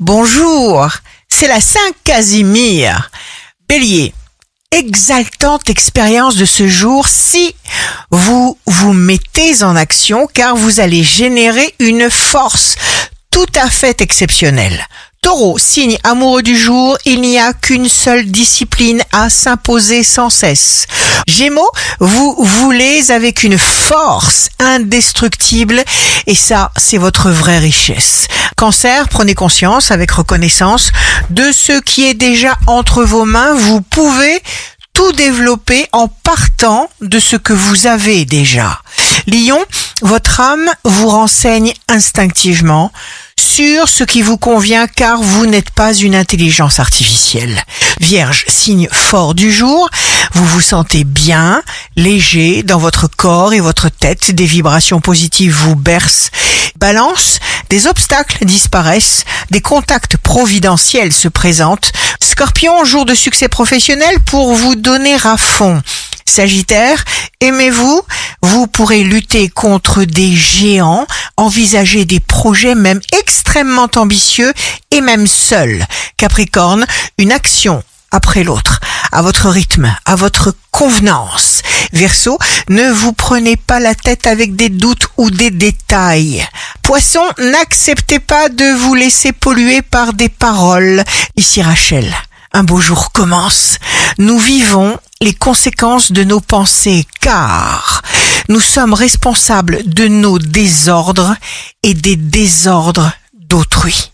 Bonjour, c'est la Saint Casimir. Bélier, exaltante expérience de ce jour si vous vous mettez en action car vous allez générer une force tout à fait exceptionnelle. Taureau, signe amoureux du jour, il n'y a qu'une seule discipline à s'imposer sans cesse. Gémeaux, vous voulez avec une force indestructible et ça, c'est votre vraie richesse. Cancer, prenez conscience avec reconnaissance de ce qui est déjà entre vos mains. Vous pouvez tout développer en partant de ce que vous avez déjà. Lion, votre âme vous renseigne instinctivement sur ce qui vous convient car vous n'êtes pas une intelligence artificielle. Vierge, signe fort du jour, vous vous sentez bien, léger dans votre corps et votre tête, des vibrations positives vous bercent. Balance, des obstacles disparaissent, des contacts providentiels se présentent. Scorpion, jour de succès professionnel pour vous donner à fond. Sagittaire, aimez-vous, vous pourrez lutter contre des géants, envisager des projets même extrêmement ambitieux et même seul. Capricorne, une action après l'autre, à votre rythme, à votre convenance. Verseau, ne vous prenez pas la tête avec des doutes ou des détails. Poisson, n'acceptez pas de vous laisser polluer par des paroles. Ici Rachel, un beau jour commence. Nous vivons les conséquences de nos pensées car nous sommes responsables de nos désordres et des désordres d'autrui.